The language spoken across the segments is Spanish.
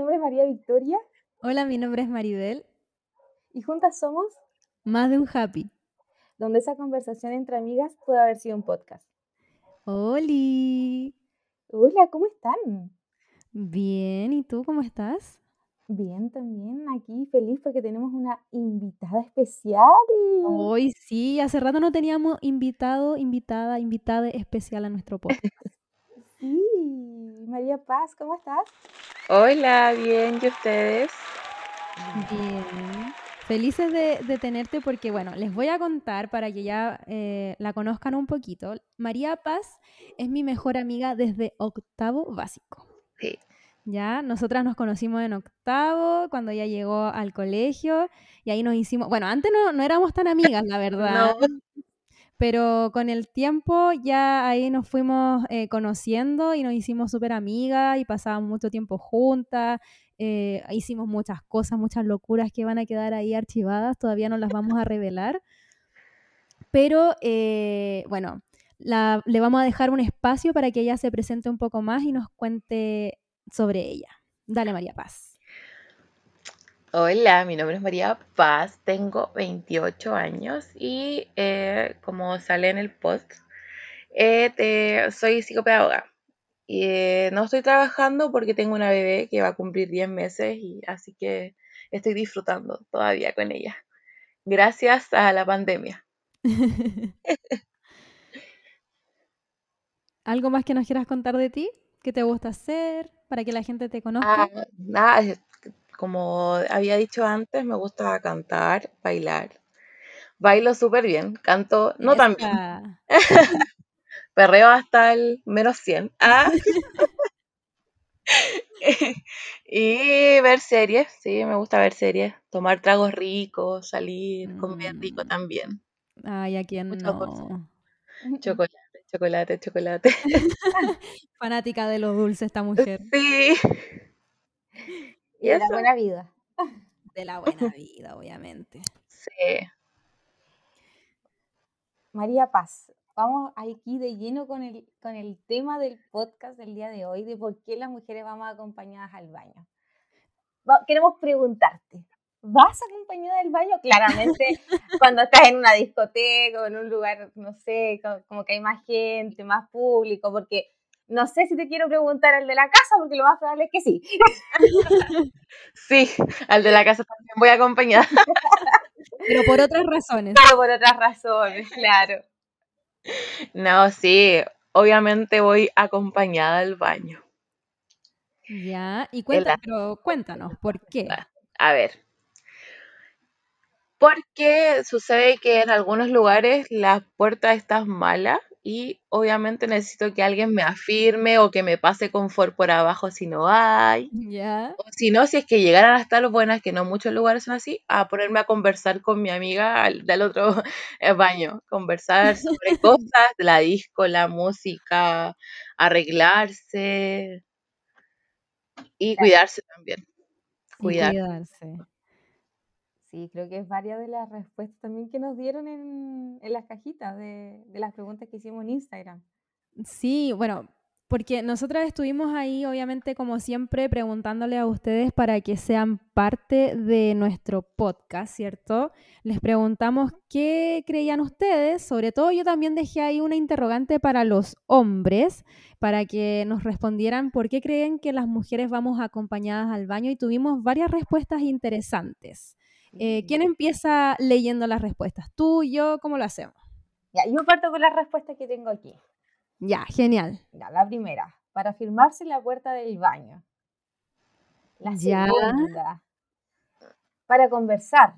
Nombre es María Victoria Hola, mi nombre es Maribel, y juntas somos más de un happy. donde esa conversación entre amigas puede haber sido un podcast. Oli. Hola, ¿cómo están? Bien, ¿y tú cómo estás? Bien, también aquí feliz porque tenemos una invitada especial. Hoy sí, hace rato no teníamos invitado, invitada, invitada especial a nuestro podcast. Sí, María Paz, ¿cómo estás? Hola, bien, ¿y ustedes? Bien. Felices de, de tenerte porque, bueno, les voy a contar para que ya eh, la conozcan un poquito. María Paz es mi mejor amiga desde octavo básico. Sí. Ya, nosotras nos conocimos en octavo, cuando ella llegó al colegio, y ahí nos hicimos, bueno, antes no, no éramos tan amigas, la verdad, No, pero con el tiempo ya ahí nos fuimos eh, conociendo y nos hicimos súper amigas y pasábamos mucho tiempo juntas, eh, hicimos muchas cosas, muchas locuras que van a quedar ahí archivadas, todavía no las vamos a revelar, pero eh, bueno, la- le vamos a dejar un espacio para que ella se presente un poco más y nos cuente sobre ella. Dale, María Paz. Hola, mi nombre es María Paz, tengo 28 años y eh, como sale en el post, eh, te- soy psicopedagoga. Y eh, no estoy trabajando porque tengo una bebé que va a cumplir 10 meses y así que estoy disfrutando todavía con ella. Gracias a la pandemia. ¿Algo más que nos quieras contar de ti? ¿Qué te gusta hacer para que la gente te Ah, conozca? nada, es- como había dicho antes, me gusta cantar, bailar. Bailo súper bien, canto no tan bien. Esa. Perreo hasta el menos 100. Ah. Y ver series, sí, me gusta ver series. Tomar tragos ricos, salir, comer rico Mm. también. Ay, ¿a quién Muchas cosas. no? Chocolate, chocolate, chocolate. Fanática de los dulces esta mujer. Sí. Y de la buena vida. De la buena vida, obviamente. sí. María Paz, vamos aquí de lleno con el, con el tema del podcast del día de hoy, de por qué las mujeres vamos acompañadas al baño. Va- queremos preguntarte, ¿vas acompañada al baño? Claramente, cuando estás en una discoteca o en un lugar, no sé, co- como que hay más gente, más público, porque no sé si te quiero preguntar al de la casa, porque lo más probable es que sí. Sí, al de la casa también voy acompañada. Pero por otras razones. Pero por otras razones, claro. No, sí, obviamente voy acompañada al baño. Ya, y a- pero cuéntanos, ¿por qué? A ver, porque sucede que en algunos lugares la puerta está mala y obviamente necesito que alguien me afirme o que me pase confort por abajo si no hay. O si no, si es que llegaran a estar buenas, que no muchos lugares son así, a ponerme a conversar con mi amiga al- del otro baño. Conversar sobre cosas la disco, la música, arreglarse y cuidarse también. y cuidarse. Sí, creo que es varias de las respuestas también que nos dieron en, las cajitas de, de las preguntas que hicimos en Instagram. Sí, bueno, porque nosotras estuvimos ahí, obviamente, como siempre, preguntándole a ustedes para que sean parte de nuestro podcast, ¿cierto? Les preguntamos qué creían ustedes, sobre todo yo también dejé ahí una interrogante para los hombres, para que nos respondieran por qué creen que las mujeres vamos acompañadas al baño y tuvimos varias respuestas interesantes. Eh, ¿Quién empieza leyendo las respuestas? ¿Tú, yo? ¿Cómo lo hacemos? Ya, yo parto con las respuestas que tengo aquí. Ya, genial. Ya, la primera, para firmarse en la puerta del baño. La Ya. segunda, para conversar.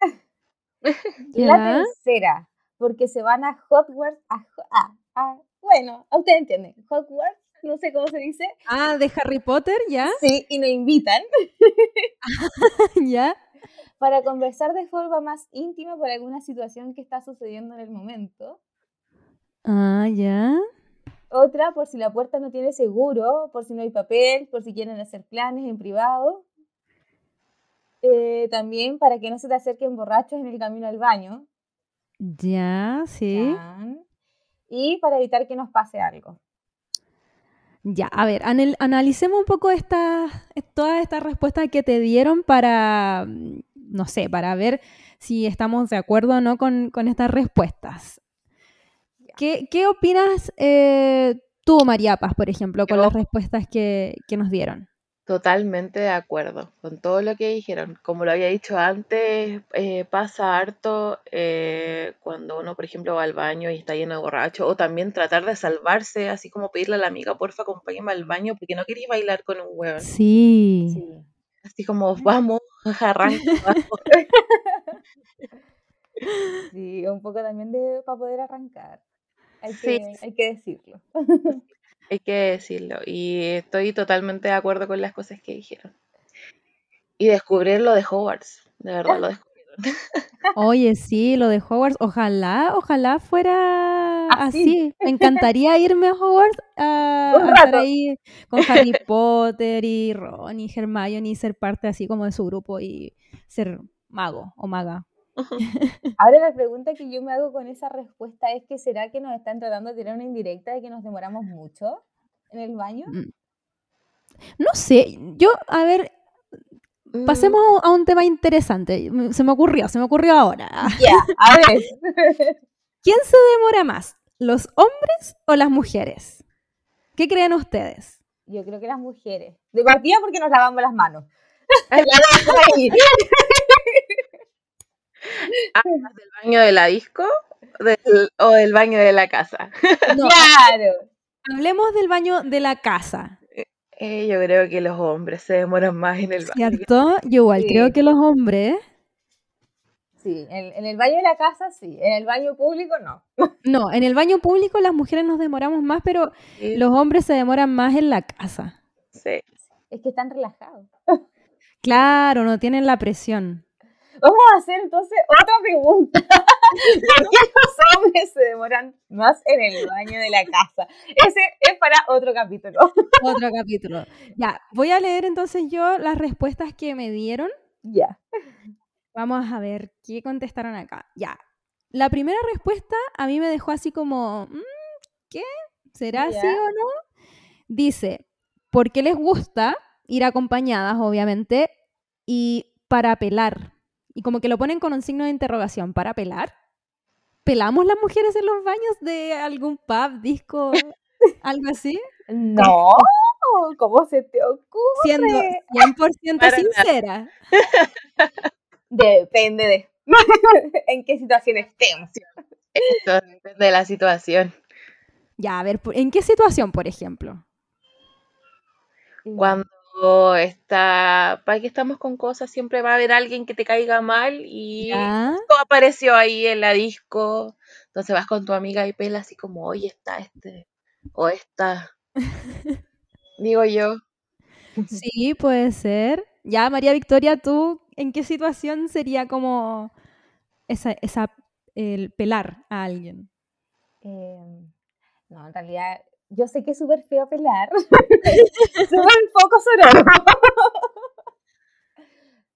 La Ya. tercera, porque se van a Hogwarts, a, a- a- bueno, a ustedes entienden, Hogwarts, no sé cómo se dice, Ah, de Harry Potter, ¿ya? sí, y nos invitan ¿Ya? para conversar de forma más íntima por alguna situación que está sucediendo en el momento. Ah, ya. Otra, por si la puerta no tiene seguro, por si no hay papel, por si quieren hacer planes en privado. Eh, también para que no se te acerquen borrachos en el camino al baño. Ya, sí. Y para evitar que nos pase algo. Ya, a ver, anal- analicemos un poco estas, est- todas estas respuestas que te dieron para, no sé, para ver si estamos de acuerdo o no con, con estas respuestas. ¿Qué, qué opinas eh, tú, María Paz, por ejemplo, con Yo- las respuestas que, que nos dieron? Totalmente de acuerdo con todo lo que dijeron. Como lo había dicho antes, eh, pasa harto eh, cuando uno, por ejemplo, va al baño y está lleno de borracho, o también tratar de salvarse, así como pedirle a la amiga, porfa, acompáñame al baño porque no queréis bailar con un hueón. Sí. Sí. Así como, vamos, arranca, vamos. Sí, un poco también de para poder arrancar. Hay Sí. que, hay que decirlo. Hay que decirlo. Y estoy totalmente de acuerdo con las cosas que dijeron. Y descubrir lo de Hogwarts, de verdad lo descubrieron. Oye, sí, lo de Hogwarts, ojalá, ojalá fuera Así. así. Me encantaría irme a Hogwarts a, estar ahí con Harry Potter y Ron y Hermione y ser parte así como de su grupo y ser mago o maga. Ahora la pregunta que yo me hago con esa respuesta es que ¿será que nos están tratando de tirar una indirecta de que nos demoramos mucho en el baño? Mm. No sé, yo, a ver, Mm, pasemos a un tema interesante. Se me ocurrió, se me ocurrió ahora. Ya, a ver. ¿Quién se demora más, los hombres o las mujeres? ¿Qué creen ustedes? Yo creo que las mujeres. De partida porque nos lavamos las manos. Ay, La dejo ahí. ¿Hablas del baño de la disco del- o del baño de la casa? No, Claro. hablemos del baño de la casa. Eh, yo creo que los hombres se demoran más en el baño. ¿Cierto? Yo igual Sí. creo que los hombres. Sí, en, en el baño de la casa sí, en el baño público no. No, en el baño público las mujeres nos demoramos más, pero Sí, los hombres se demoran más en la casa. sí. Es que están relajados. Claro, no tienen la presión. Vamos a hacer entonces otra pregunta. ¿Por qué los hombres se demoran más en el baño de la casa? Ese es para otro capítulo. Otro capítulo. Ya, voy a leer entonces yo las respuestas que me dieron. Ya. Vamos a ver qué contestaron acá. Ya. La primera respuesta a mí me dejó así como, mm, ¿qué? ¿Será así o no? Dice, porque les gusta ir acompañadas, obviamente, y para pelar. Y como que lo ponen con un signo de interrogación, ¿para pelar? ¿Pelamos las mujeres en los baños de algún pub, disco, algo así? No, ¿cómo se te ocurre? Siendo 100% Para nada. sincera. Depende de en qué situación estemos. Eso depende de la situación. Ya, a ver, ¿en qué situación, por ejemplo? Cuando está, para que estamos con cosas, siempre va a haber alguien que te caiga mal y Ya. esto apareció ahí en la disco. Entonces vas con tu amiga y pela así como, oye, está este o esta. Digo yo, Sí, puede ser. Ya, María Victoria, ¿tú en qué situación sería como esa, esa el pelar a alguien? Eh, no, en realidad, yo sé que es súper feo pelar. súper poco sonoro.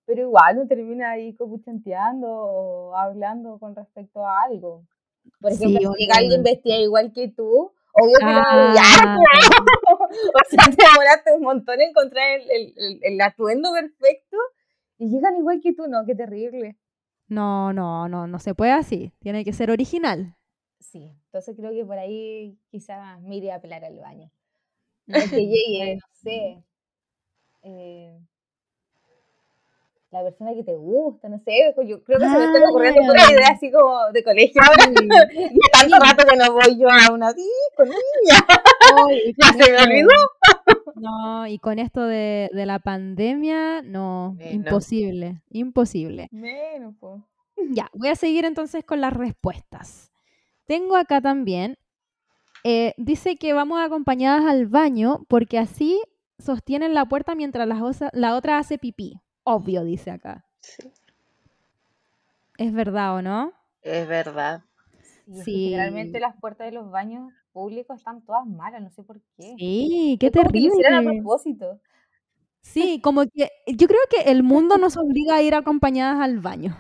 Pero igual no termina ahí como chanteando o hablando con respecto a algo. Por Sí, ejemplo, si obvio. alguien vestida igual que tú, obvio que Ah. odiar, O sea, te demoraste un montón en encontrar el, el, el- el atuendo perfecto y llegan igual que tú, ¿no? Qué terrible. No, no, no, no se puede así. Tiene que ser original. Sí, entonces creo que por ahí quizás me a pelar al baño. No que llegue, no sé. eh, la persona que te gusta, no sé. pues Yo creo que se me están ocurriendo Ah. puras ideas así como de colegio. Y tanto rato que no voy yo a una disco, niña. Ya con se me olvidó. No, y con esto de, de la pandemia, no, Menos. imposible, imposible. Menos, po. Ya, voy a seguir entonces con las respuestas. Tengo acá también, eh, dice que vamos acompañadas al baño porque así sostienen la puerta mientras la, osa- la otra hace pipí. Obvio, dice acá. sí, ¿Es verdad o no? es verdad. Sí, Sí. generalmente las puertas de los baños públicos están todas malas, no sé por qué. Sí, qué Es como que a terrible. propósito. Sí, como que yo creo que el mundo nos obliga a ir acompañadas al baño.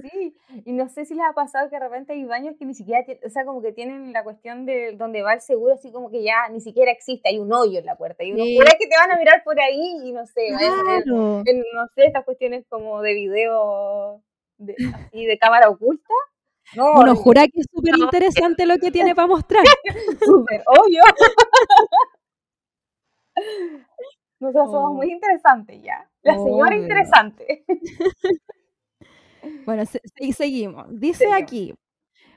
Sí, Y no sé si les ha pasado que de repente hay baños que ni siquiera, o sea, como que tienen la cuestión de donde va el seguro, así como que ya ni siquiera existe, hay un hoyo en la puerta. Y uno Sí. jura que te van a mirar por ahí y no sé, Claro. en, no sé, estas cuestiones como de video de, así de cámara oculta. No, Uno jura que es súper interesante lo que tiene para mostrar. súper obvio. Nosotros somos Oh. muy interesantes ya. La señora Obvio. interesante. Bueno, se- se- seguimos. Dice aquí,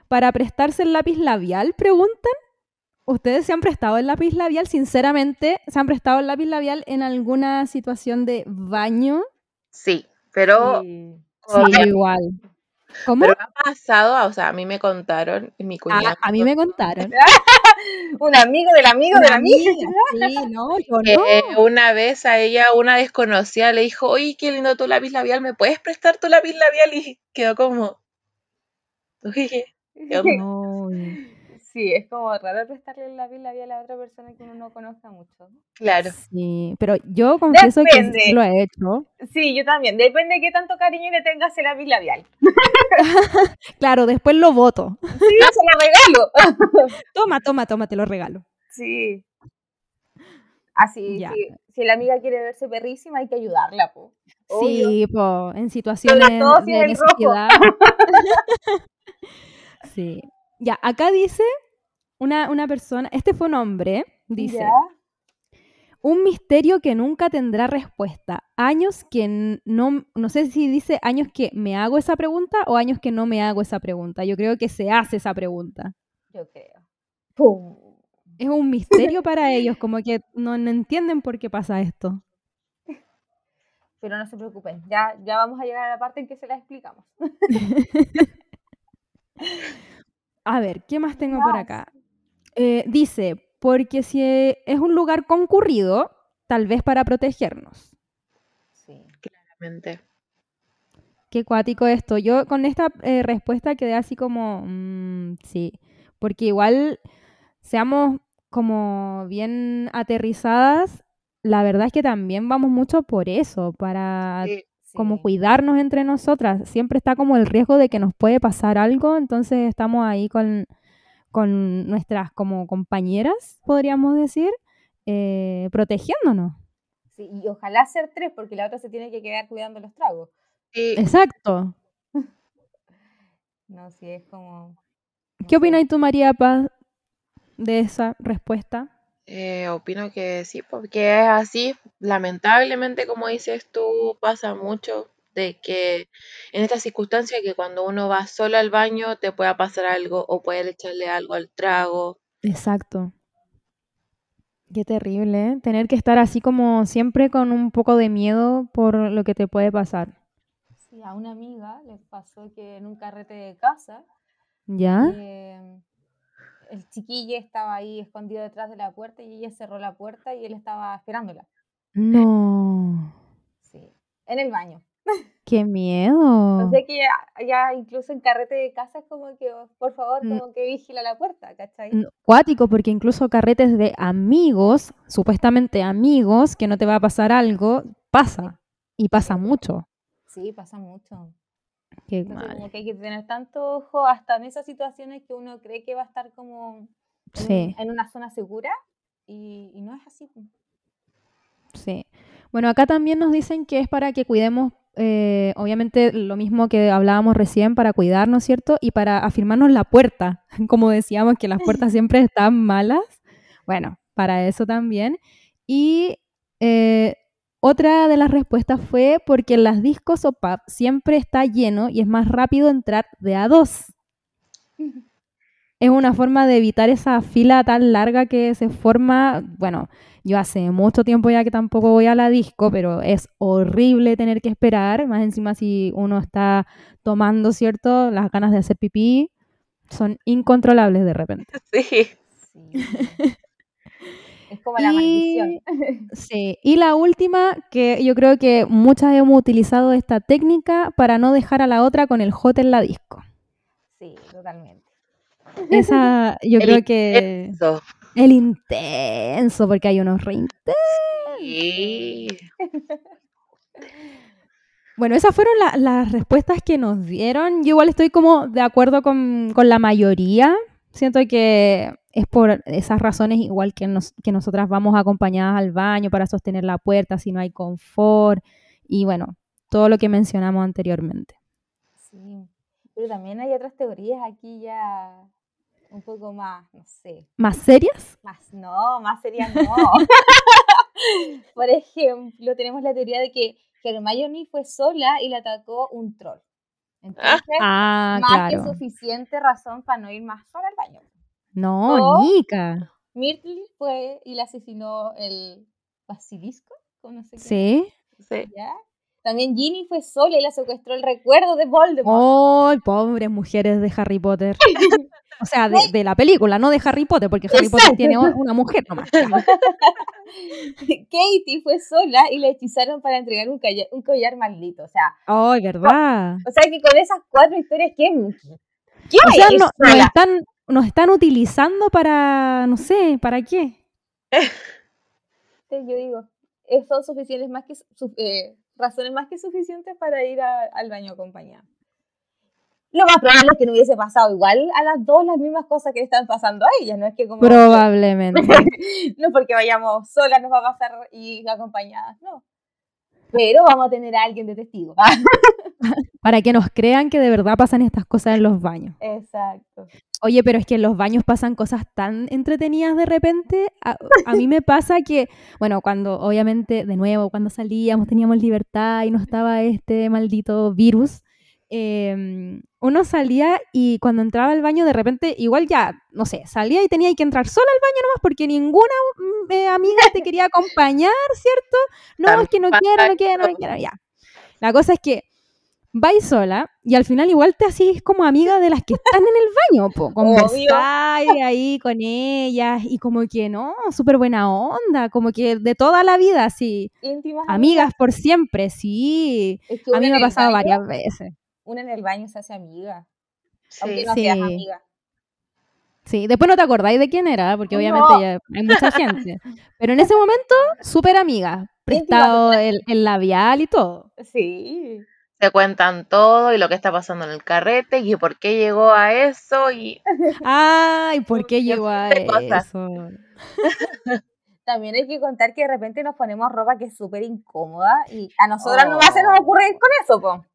para prestarse el lápiz labial, preguntan. ¿Ustedes se han prestado el lápiz labial? Sinceramente, ¿se han prestado el lápiz labial en alguna situación de baño? Sí, pero, Sí. Sí, igual. ¿Cómo? pero ha pasado, o sea, a mí me contaron, mi Ah, cuñado, a mí me contaron. Un amigo del amigo de Una la amiga. amiga, Sí, no, yo que no. una vez a ella, una desconocida, le dijo, oye, qué lindo tu lápiz labial, ¿me puedes prestar tu lápiz labial? Y quedó como, "Oye, ¿qué onda?". No. Sí, es como raro prestarle el lápiz labial a otra persona que uno no conozca mucho. Claro, Sí, pero yo confieso que Depende. sí lo he hecho. Sí, yo también. Depende de qué tanto cariño le tengas el lápiz labial. Claro, después lo voto. Sí, se lo regalo. Toma, toma, toma, te lo regalo. Sí. Así, Ya. sí, si la amiga quiere verse perrísima, hay que ayudarla, po. Obvio. Sí, po, en situaciones de es el rojo. necesidad. sí. Ya, acá dice una, una persona, este fue un hombre, dice, Ya. un misterio que nunca tendrá respuesta. Años que no, no sé si dice años que me hago esa pregunta o años que no me hago esa pregunta. Yo creo que se hace esa pregunta. Yo creo. Pum. Es un misterio para ellos, como que no, no entienden por qué pasa esto. Pero no se preocupen, ya, ya vamos a llegar a la parte en que se la explicamos. A ver, ¿qué más tengo por acá? Eh, dice, porque si es un lugar concurrido, tal vez para protegernos. Sí. claramente. Qué cuático esto. Yo con esta eh, respuesta quedé así como, mm, sí, porque igual seamos como bien aterrizadas, la verdad es que también vamos mucho por eso, para Sí, como cuidarnos entre nosotras. Siempre está como el riesgo de que nos puede pasar algo, entonces estamos ahí con, con nuestras como compañeras, podríamos decir, eh, protegiéndonos. Sí, y ojalá ser tres, porque la otra se tiene que quedar cuidando los tragos. sí, Exacto. No, sí, es como... ¿Qué opinas tú, María Paz, de esa respuesta? eh, opino que sí, porque es así, lamentablemente, como dices tú, pasa mucho de que en estas circunstancias que cuando uno va solo al baño te pueda pasar algo o puede echarle algo al trago. Exacto. Qué terrible, ¿eh? Tener que estar así como siempre con un poco de miedo por lo que te puede pasar. Sí, a una amiga le pasó que en un carrete de casa, ¿Ya? eh, el chiquillo estaba ahí escondido detrás de la puerta y ella cerró la puerta y él estaba esperándola. No. Sí, en el baño. Qué miedo. O sea que ya, ya incluso en carrete de casa es como que, oh, por favor, Mm. como que vigila la puerta, ¿cachai? Cuático, porque incluso carretes de amigos, supuestamente amigos, que no te va a pasar algo, pasa. Y pasa mucho. Sí, pasa mucho. Qué Entonces, mal. como que hay que tener tanto ojo hasta en esas situaciones que uno cree que va a estar como en, Sí. en una zona segura y, y no es así. Sí. Bueno, acá también nos dicen que es para que cuidemos, eh, obviamente lo mismo que hablábamos recién, para cuidarnos, ¿cierto? Y para afirmarnos la puerta, como decíamos que las puertas siempre están malas. Bueno, para eso también. Y eh, otra de las respuestas fue porque en las discos o pub siempre está lleno y es más rápido entrar de a dos. Es una forma de evitar esa fila tan larga que se forma. Bueno, yo hace mucho tiempo ya que tampoco voy a la disco, pero es horrible tener que esperar. Más encima si uno está tomando, ¿cierto? Las ganas de hacer pipí son incontrolables de repente. Sí, Sí. es como la Y- maldición. Sí, y la última, que yo creo que muchas hemos utilizado esta técnica para no dejar a la otra con el hot en la disco. Sí, totalmente. Esa, yo El creo que eso. El intenso, porque hay unos re intensos. Sí. Bueno, esas fueron la- las respuestas que nos dieron. Yo igual estoy como de acuerdo con, con la mayoría. Siento que es por esas razones igual que, nos, que nosotras vamos acompañadas al baño para sostener la puerta si no hay confort y bueno, todo lo que mencionamos anteriormente. Sí. Pero también hay otras teorías aquí ya un poco más, no sé, ¿Más serias? más no, más serias no. Por ejemplo, tenemos la teoría de que Hermione fue sola y le atacó un troll. Entonces, Ah, más que suficiente razón para no ir más sola al baño. No, O- Nika. Myrtle fue y le asesinó el basilisco, no sé qué. ¿Sí? Sí. ¿Ya? También Ginny fue sola y le secuestró el recuerdo de Voldemort. ¡Ay, pobres mujeres de Harry Potter! O sea, de, de la película, no de Harry Potter, porque Harry Potter tiene una mujer nomás. Katie fue sola y le hechizaron para entregar un, calla- un collar maldito. O sea, ¡Ay, verdad! o sea que con esas cuatro historias, ¿qué, qué O sea, no- nos, están, nos están utilizando para, no sé, ¿para qué? Yo digo, eh, son suficientes más que eh, razones más que suficientes para ir a- al baño acompañada. Lo más probable es que no hubiese pasado igual a las dos las mismas cosas que están pasando a ellas, no es que como Probablemente. no porque vayamos solas nos va a pasar y acompañadas, no. Pero vamos a tener a alguien de testigo. Para que nos crean que de verdad pasan estas cosas en los baños. Exacto. Oye, pero es que en los baños pasan cosas tan entretenidas de repente. A, a mí me pasa que, bueno, cuando obviamente, de nuevo, cuando salíamos, teníamos libertad y no estaba este maldito virus, eh, uno salía y cuando entraba al baño, de repente, igual ya, no sé, salía y tenía que entrar sola al baño nomás porque ninguna mm, eh, amiga te quería acompañar, ¿cierto? No, es que no quiero, no quiero, no quiero, ya. La cosa es que vais sola y al final igual te hacís como amiga de las que están en el baño, po. Conversáis ahí con ellas y como que no, súper buena onda, como que de toda la vida, así. Íntimas Amigas por siempre, sí. A mí me ha pasado varias veces. Una en el baño se hace amiga, aunque Sí. no Sí. seas amiga. Sí, después no te acordáis de quién era, porque obviamente No. ya hay mucha gente. Pero en ese momento, súper amiga. Prestado el, el labial y todo. Sí. Se cuentan todo y lo que está pasando en el carrete y por qué llegó a eso y Ay, ¿por qué Porque llegó a eso? También hay que contar que de repente nos ponemos ropa que es súper incómoda y a nosotras Oh. nomás se nos ocurre ir con eso, po.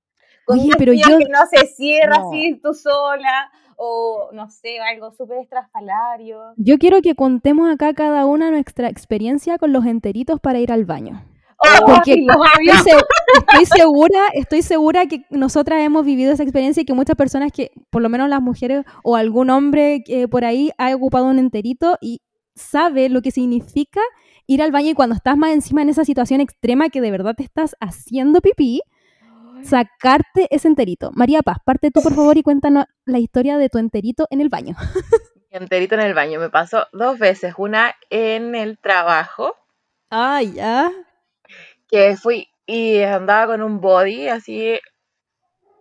Con Oye, un pero yo- que no se cierra No. así tú sola o no sé, algo súper estrafalario. Yo quiero que contemos acá cada una nuestra experiencia con los enteritos para ir al baño. Oh, Porque sí, Estoy, se- estoy segura, estoy segura que nosotras hemos vivido esa experiencia y que muchas personas que, por lo menos las mujeres o algún hombre que por ahí ha ocupado un enterito y sabe lo que significa ir al baño y cuando estás más encima en esa situación extrema que de verdad te estás haciendo pipí, sacarte ese enterito. María Paz, parte tú por favor y cuéntanos la historia de tu enterito en el baño. enterito en el baño. Me pasó dos veces, una en el trabajo, Ay, ya. que fui y andaba con un body así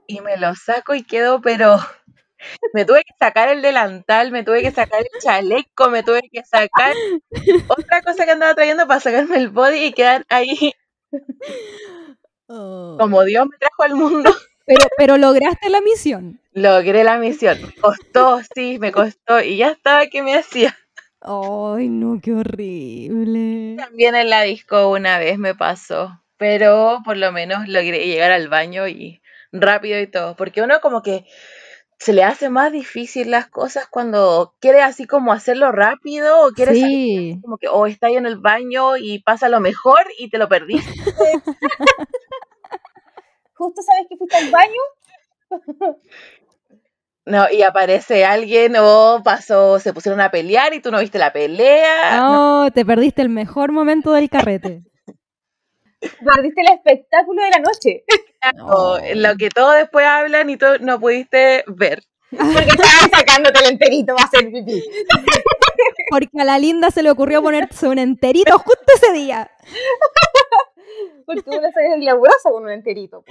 y me lo saco y quedo, pero me tuve que sacar el delantal, me tuve que sacar el chaleco, me tuve que sacar otra cosa que andaba trayendo para sacarme el body y quedar ahí como Dios me trajo al mundo. Pero, pero lograste la misión. Logré la misión. Me costó, sí, me costó y ya estaba que me hacía. Ay, no, qué horrible. También en la disco una vez me pasó, pero por lo menos logré llegar al baño y rápido y todo, porque uno como que se le hace más difícil las cosas cuando quiere así como hacerlo rápido o quiere salir Sí. como que o está ahí en el baño y pasa lo mejor y te lo perdiste. Justo sabes que fuiste al baño. No, y aparece alguien o pasó, se pusieron a pelear y tú no viste la pelea. No, te perdiste el mejor momento del carrete. Perdiste el espectáculo de la noche. lo que todos después hablan y tú no pudiste ver. Porque estaban sacándote el enterito para hacer pipí. Porque a la linda se le ocurrió ponerse un enterito justo ese día. Porque uno se glamurosa con un enterito.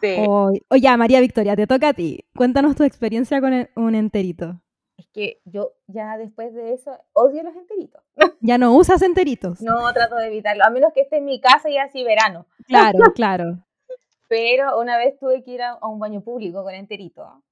Sí. Oy- Oye, María Victoria, te toca a ti. Cuéntanos tu experiencia con el- un enterito. Es que yo ya después de eso odio los enteritos. Ya no usas enteritos. No trato de evitarlo, a menos que esté en mi casa y así verano. Claro, claro. Pero una vez tuve que ir a, un baño público con enterito.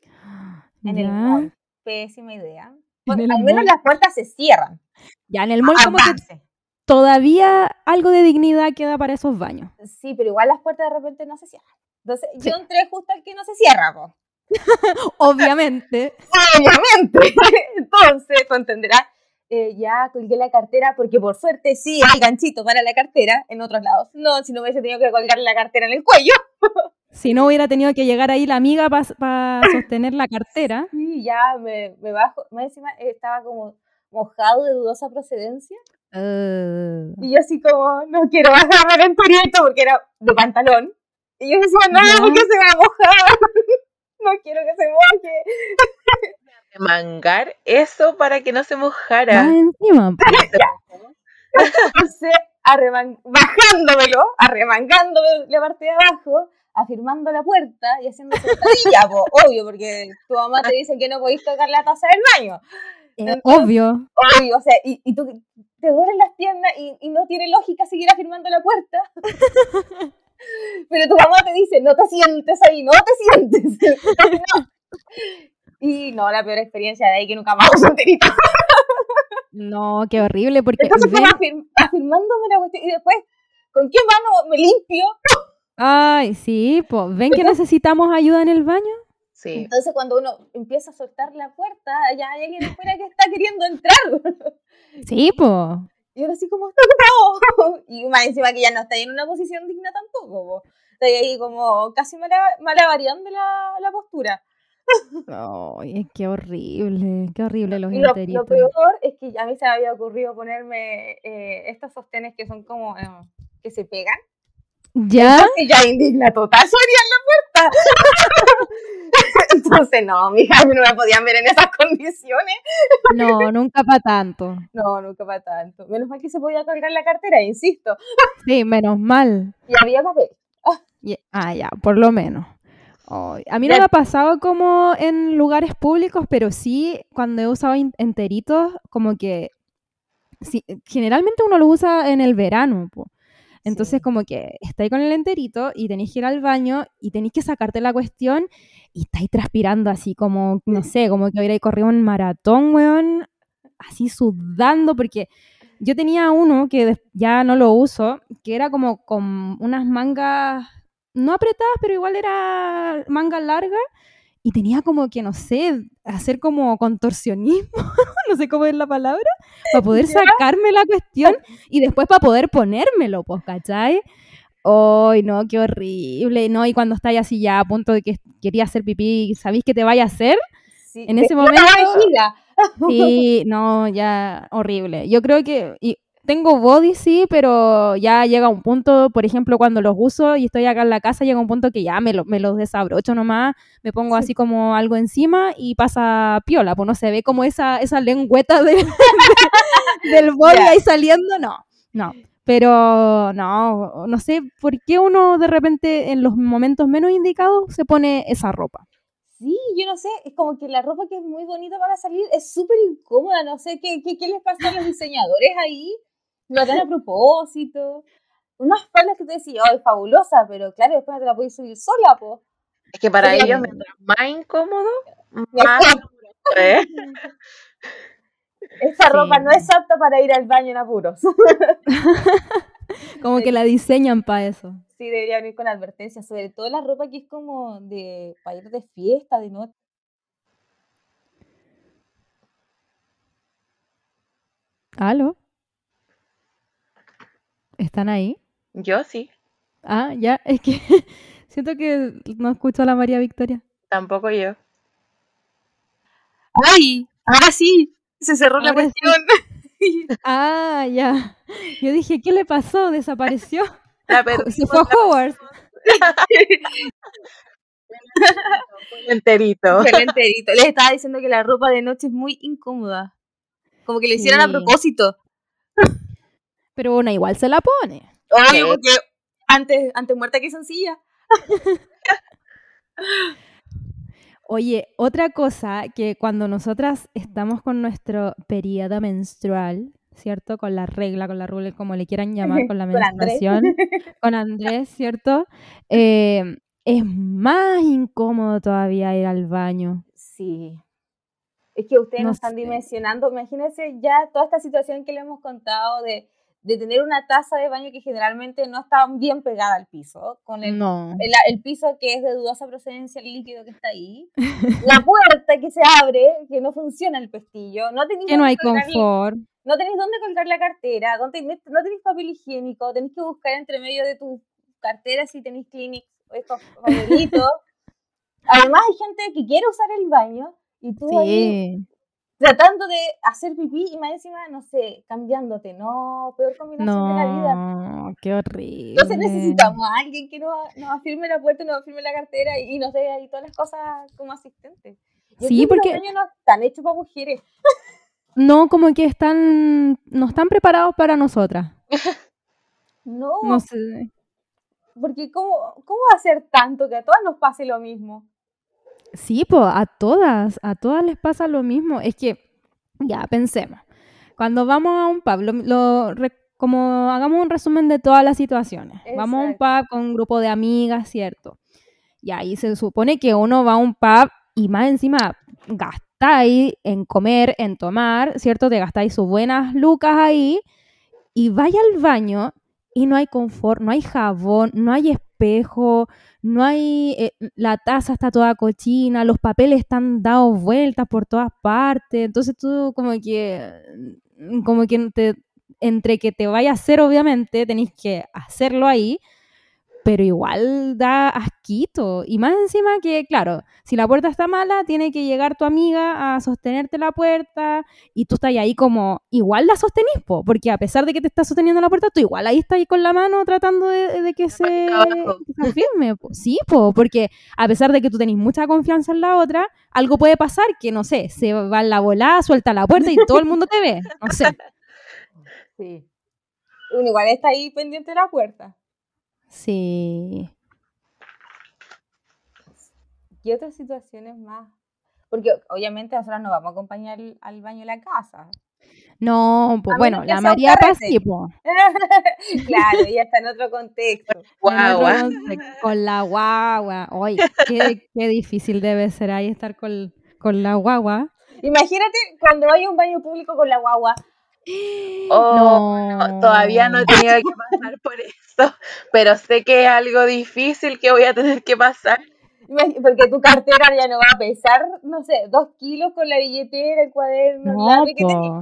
En el mall. Pésima idea. El al menos mall. las puertas se cierran. Ya en el mall como que todavía algo de dignidad queda para esos baños. Sí, pero igual las puertas de repente no se cierran. Entonces, Sí. yo entré justo al que no se cierra, po. Obviamente. Obviamente. Entonces, tú entenderás, eh, ya colgué la cartera, porque por suerte sí hay ganchito para la cartera en otros lados. No, si no hubiese tenido que colgar la cartera en el cuello. Si no hubiera tenido que llegar ahí la amiga para sostener la cartera. Y ya me, me bajo. Más encima eh, estaba como mojado de dudosa procedencia. Uh, Y yo así como, no quiero bajarme el enterito porque era de pantalón. Y yo decía, no, Ya. porque se va a mojar. No quiero que se moje. Mangar eso para que no se mojara. más encima. Entonces, arreman- bajándomelo, arremangándome la parte de abajo, afirmando la puerta y haciendo sentadilla, po, obvio, porque tu mamá te dice que no podéis tocar la taza del baño. Eh, obvio. Obvio, o sea, y, y tú te duelen las piernas y, y no tiene lógica seguir afirmando la puerta. Pero tu mamá te dice, no te sientes ahí, no te sientes. No. Y no, la peor experiencia de ahí que nunca más uso enterito. No, qué horrible, porque Entonces ven- afir- afirmándome la cuestión y después, ¿con qué mano me limpio? Ay, sí, pues ven que necesitamos ayuda en el baño. Sí. Entonces cuando uno empieza a soltar la puerta, ya hay alguien afuera que está queriendo entrar. Sí, pues. Y uno así como, ¡no! Y más encima que ya no está en una posición digna tampoco. po. Está ahí como casi mala- malabareando la, la postura. Ay, qué horrible, qué horrible los lo, lo peor es que a mí se me había ocurrido ponerme eh, estos sostenes que son como, eh, que se pegan. ¿Ya? Y ya indigna total, abrían la puerta. Entonces, no, mija, no me podían ver en esas condiciones. No, nunca para tanto. No, nunca para tanto. Menos mal que se podía colgar la cartera, insisto. Sí, menos mal. Y había papel. Ah, ya, por lo menos. Ay, a mí no me ha pasado como en lugares públicos, pero sí cuando he usado enteritos, como que sí, generalmente uno lo usa en el verano, po. Entonces Sí. como que estáis con el enterito y tenéis que ir al baño y tenéis que sacarte la cuestión y estáis transpirando así como, no sé, como que hubiera corrido un maratón, weón, así sudando, porque yo tenía uno que ya no lo uso, que era como con unas mangas, no apretadas, pero igual era manga larga, y tenía como que, no sé, hacer como contorsionismo, no sé cómo es la palabra, para poder ¿Ya? sacarme la cuestión y después para poder ponérmelo, pues, ¿cachai? Ay, no, qué horrible, ¿no? Y cuando estáis así ya a punto de que quería hacer pipí, ¿sabéis qué te vaya a hacer? Sí, En ese momento-. Sí, no, ya horrible. Yo creo que y tengo body, sí, pero ya llega un punto, por ejemplo, cuando los uso y estoy acá en la casa, llega un punto que ya me, lo- me los desabrocho nomás, me pongo Sí. así como algo encima y pasa piola, pues no se ve como esa, esa lengüeta de- del body ahí saliendo, no, no. Pero no, no sé por qué uno de repente en los momentos menos indicados se pone esa ropa. Sí, yo no sé, es como que la ropa que es muy bonita para salir es súper incómoda, no sé qué, qué, qué les pasa a los diseñadores ahí, lo harán a propósito. Unas faldas que te decís, oh, es fabulosa, pero claro, después no te la podéis subir sola, po. Es que para ellos, mientras más incómodo, más. ¿eh? Esta Sí. ropa no es apta para ir al baño en apuros. Como Sí. que la diseñan para eso. Sí, debería venir con advertencias, sobre todo la ropa que es como de para ir de fiesta, de noche. ¿Aló? ¿Están ahí? Yo sí, Ah, ya, es que siento que no escucho a la María Victoria. tampoco yo. ¡Ay! Ahora sí, se cerró la sí. cuestión. Ah, ya. Yo dije, ¿qué le pasó? ¿Desapareció? La Se fue a Hogwarts. enterito. Fue el enterito. Les estaba diciendo que la ropa de noche es muy incómoda. Como que lo hicieron a propósito. Pero una igual se la pone. Obvio, Sí. porque antes, antes muerta que sencilla. Oye, otra cosa que cuando nosotras estamos con nuestro periodo menstrual, ¿cierto? Con la regla, con la rule, como le quieran llamar, con la Con Andrés. menstruación, con Andrés, ¿cierto? Eh, es más incómodo todavía ir al baño. Sí. Es que ustedes No no están sé. dimensionando, imagínense ya toda esta situación que le hemos contado de, de tener una taza de baño que generalmente no está bien pegada al piso, con el, No. el, el piso que es de dudosa procedencia, el líquido que está ahí, la puerta que se abre, que no funciona el pestillo, no tenéis Que no hay colgar- confort. no tenéis dónde colgar la cartera, no tenéis, no tenéis papel higiénico, tenéis que buscar entre medio de tu cartera si tenéis Kleenex o estos papelitos. Además hay gente que quiere usar el baño y tú ahí Sí. Tratando de hacer pipí y más encima, no sé, cambiándote, no, peor combinación de la vida. No, qué horrible. Entonces necesitamos a alguien que nos, nos afirme la puerta, nos afirme la cartera y, y nos dé ahí todas las cosas como asistentes. Yo Sí, porque- los no están hechos para mujeres. No, como que están, no están preparados para nosotras. No, No sé. porque ¿cómo, ¿cómo va a ser tanto que a todas nos pase lo mismo? Sí, pues a todas, a todas les pasa lo mismo. Es que, ya, pensemos. Cuando vamos a un pub, lo, lo re- como hagamos un resumen de todas las situaciones. Vamos a un pub con un grupo de amigas, ¿cierto? Y ahí se supone que uno va a un pub y más encima gastáis en comer, en tomar, ¿cierto? Te gastáis sus buenas lucas ahí y vaya al baño y no hay confort, no hay jabón, no hay espejo, no hay, eh, la taza está toda cochina, los papeles están dados vueltas por todas partes, entonces tú como que, como que entre que te vaya a hacer obviamente, tenéis que hacerlo ahí, pero igual da asquito. Y más encima que, claro, si la puerta está mala, tiene que llegar tu amiga a sostenerte la puerta y tú estás ahí como, igual la sostenís, po, porque a pesar de que te está sosteniendo la puerta, tú igual ahí estás ahí con la mano tratando de, de que, se, que firme. po. Sí, po, porque a pesar de que tú tenés mucha confianza en la otra, algo puede pasar que, no sé, se va en la volada, suelta la puerta y todo el mundo te ve. No sé. Sí. Uno igual está ahí pendiente de la puerta. Sí. ¿Y otras situaciones más? Porque obviamente nosotros no vamos a acompañar al, al baño de la casa. No, pues bueno, la María Paz sí, claro, ella está en otro contexto. En otro Guagua. contexto, Con la guagua. Oye, qué, qué difícil debe ser ahí estar con, con la guagua. Imagínate cuando hay un baño público con la guagua. Oh, no, todavía no he tenido que pasar por eso, pero sé que es algo difícil que voy a tener que pasar. Porque tu cartera ya no va a pesar, no sé, dos kilos con la billetera, el cuaderno, el No, que tenés.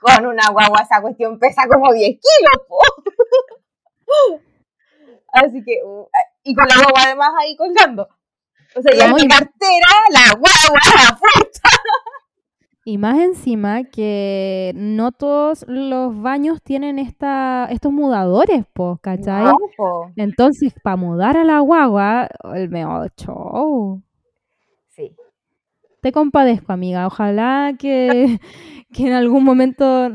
Con una guagua esa cuestión pesa como 10 kilos, po. Así que, uh, y con la guagua además ahí colgando. O sea, ya mi cartera, la guagua, la fuerza. Y más encima que no todos los baños tienen esta, estos mudadores, po, ¿cachai? No, po. Entonces, para mudar a la guagua, el mejor show. Sí. Te compadezco, amiga. Ojalá que, que en algún momento,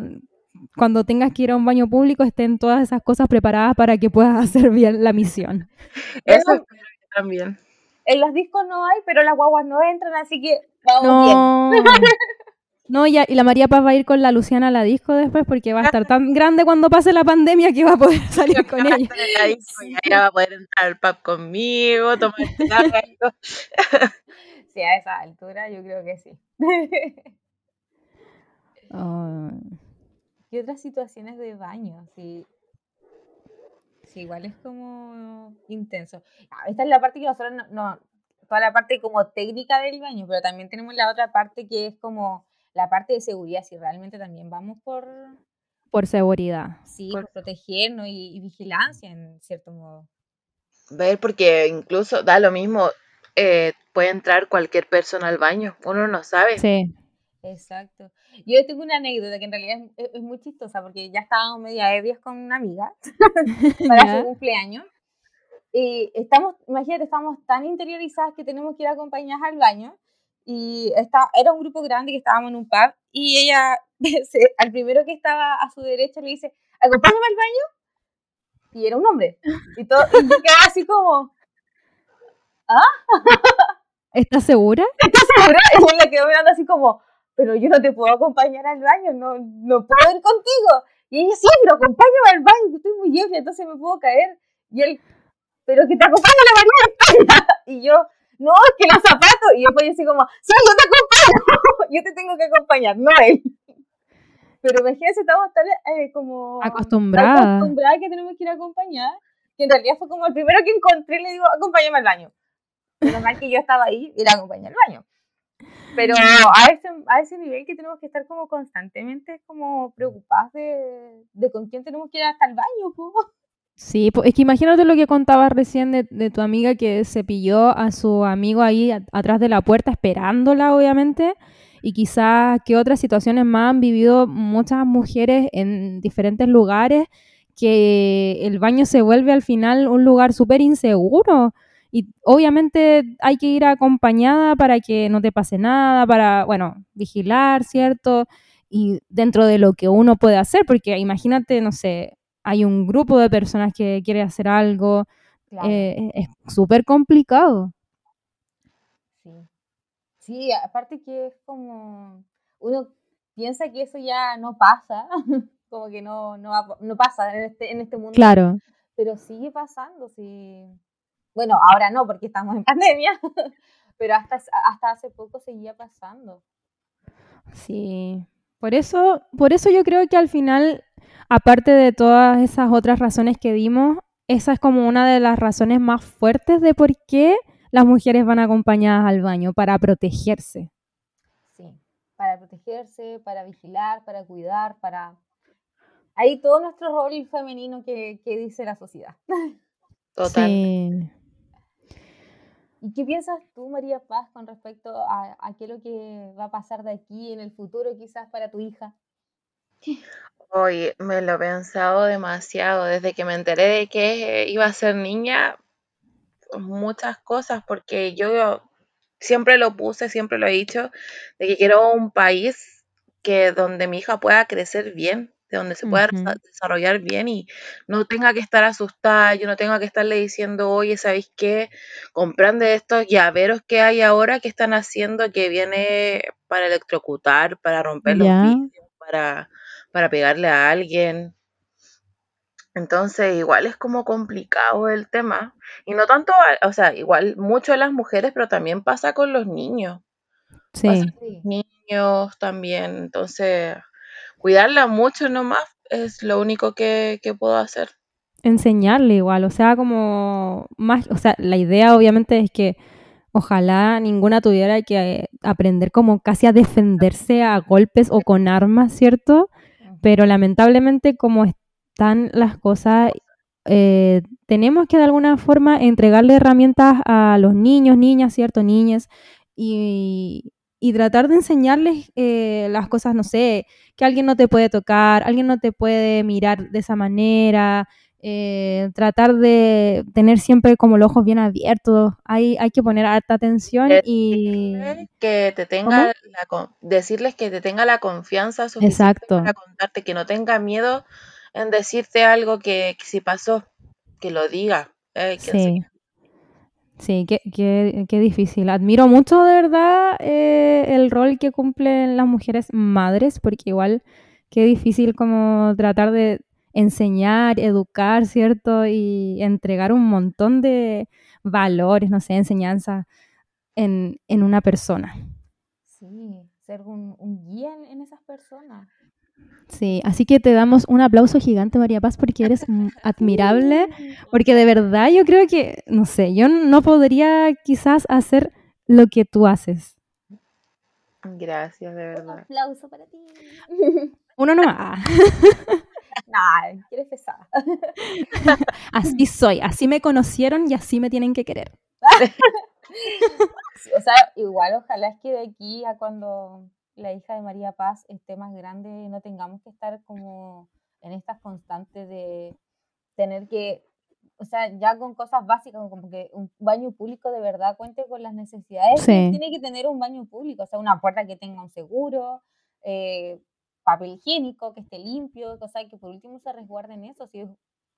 cuando tengas que ir a un baño público, estén todas esas cosas preparadas para que puedas hacer bien la misión. Eso espero también. en los discos no hay, pero las guaguas no entran, así que vamos bien. No. Ya, y la María Paz va a ir con la Luciana a la disco después porque va a estar tan grande cuando pase la pandemia que va a poder salir con ella. la disco y ella va a poder entrar al pub conmigo, tomar algo. Sí, a esa altura yo creo que sí. Ah, y otras situaciones de baño, sí. Sí, igual es como intenso. Ah, Esta es la parte que nosotros no, no- toda la parte como técnica del baño, pero también tenemos la otra parte que es como la parte de seguridad, si realmente también vamos por, por seguridad. sí, Por- por protegernos y, y vigilancia en cierto modo. Ver, porque incluso da lo mismo, eh, puede entrar cualquier persona al baño, uno no sabe. Sí. Exacto. Yo tengo una anécdota que en realidad es, es- es muy chistosa porque ya estábamos media ebrias con una amiga para su cumpleaños. Y estamos, imagínate, estamos tan interiorizadas que tenemos que ir acompañadas al baño. Y está, era un grupo grande que estábamos en un pub. Y ella, se- al primero que estaba a su derecha, le dice: Acompáñame al baño. Y era un hombre. Y, todo, y yo quedaba así como: ¿Estás segura? ¿Estás segura? Y la quedó mirando así como: pero yo no te puedo acompañar al baño, no, no puedo ir contigo. Y ella, sí, pero acompáñame al baño, que estoy muy ebria, entonces me puedo caer. Y él, pero que te acompañe la María Y yo, no, es que los zapatos. Y después yo así como, sí, yo te acompaño, yo te tengo que acompañar, no él. Pero imagínense, estamos tan eh, como acostumbradas acostumbrada que tenemos que ir a acompañar, que en realidad fue como el primero que encontré, le digo, acompáñame al baño. Menos mal que yo estaba ahí y la acompañé al baño. Pero a ese, a ese nivel que tenemos que estar como constantemente como preocupadas de, de con quién tenemos que ir hasta el baño. Sí, es que imagínate lo que contabas recién de, tu amiga que se pilló a su amigo ahí atrás de la puerta esperándola, obviamente, y quizás qué otras situaciones más han vivido muchas mujeres en diferentes lugares, que el baño se vuelve al final un lugar súper inseguro. Y obviamente hay que ir acompañada para que no te pase nada, para, bueno, vigilar, ¿cierto? Y dentro de lo que uno puede hacer, porque imagínate, no sé, hay un grupo de personas que quiere hacer algo, eh, es súper complicado. Sí. sí, aparte que es como, uno piensa que eso ya no pasa, como que no, no, no pasa en este, en este mundo. Claro. Pero sigue pasando, sí bueno, ahora no, porque estamos en pandemia, pero hasta, hasta hace poco seguía pasando. Sí, por eso, por eso yo creo que al final, aparte de todas esas otras razones que dimos, esa es como una de las razones más fuertes de por qué las mujeres van acompañadas al baño, para protegerse. Sí, para protegerse, para vigilar, para cuidar, para... Ahí todo nuestro rol femenino que, que dice la sociedad. Total. Sí. ¿Y qué piensas tú, María Paz, con respecto a, a qué es lo que va a pasar de aquí en el futuro, quizás para tu hija? Hoy me lo he pensado demasiado desde que me enteré de que iba a ser niña, muchas cosas, porque yo siempre lo puse, siempre lo he dicho, de que quiero un país que donde mi hija pueda crecer bien, de donde se pueda desarrollar bien y no tenga que estar asustada, yo no tenga que estarle diciendo, oye, ¿sabéis qué? Compran de estos llaveros que hay ahora que están haciendo que viene para electrocutar, para romper los vidrios, para, para pegarle a alguien. Entonces, igual es como complicado el tema. Y no tanto, o sea, igual mucho de las mujeres, pero también pasa con los niños. Sí. Pasa con los niños también. Entonces, cuidarla mucho nomás es lo único que, puedo hacer. Enseñarle igual, o sea, como más, o sea, la idea obviamente es que ojalá ninguna tuviera que aprender como casi a defenderse a golpes o con armas, ¿cierto? Pero lamentablemente como están las cosas, eh, tenemos que de alguna forma entregarle herramientas a los niños, niñas, ¿cierto? Niñas, y, y tratar de enseñarles eh, las cosas, no sé, que alguien no te puede tocar, alguien no te puede mirar de esa manera, eh, tratar de tener siempre como los ojos bien abiertos, hay, hay que poner alta atención y... Que te tenga decirles que te tenga la confianza suficiente para contarte, que no tenga miedo en decirte algo que, si pasó, que lo diga. Eh, sí. Sí, qué, qué, qué, difícil. Admiro mucho de verdad eh, el rol que cumplen las mujeres madres, porque igual qué difícil como tratar de enseñar, educar, ¿cierto? Y entregar un montón de valores, no sé, enseñanza en, en una persona. Sí, ser un, un guía en esas personas. Sí, así que te damos un aplauso gigante, María Paz, porque eres admirable, porque de verdad yo creo que, no sé, yo no podría quizás hacer lo que tú haces. Gracias, de verdad. Un aplauso para ti. Uno nomás. Nah, quieres pesada. Así soy, así me conocieron y así me tienen que querer. o sea, igual ojalá es que de aquí a cuando la hija de María Paz esté más grande, no tengamos que estar como en estas constantes de tener que, o sea, ya con cosas básicas, como que un baño público de verdad cuente con las necesidades, tiene que tener un baño público, o sea, una puerta que tenga un seguro, eh, papel higiénico, que esté limpio, o sea, que por último se resguarden eso, si es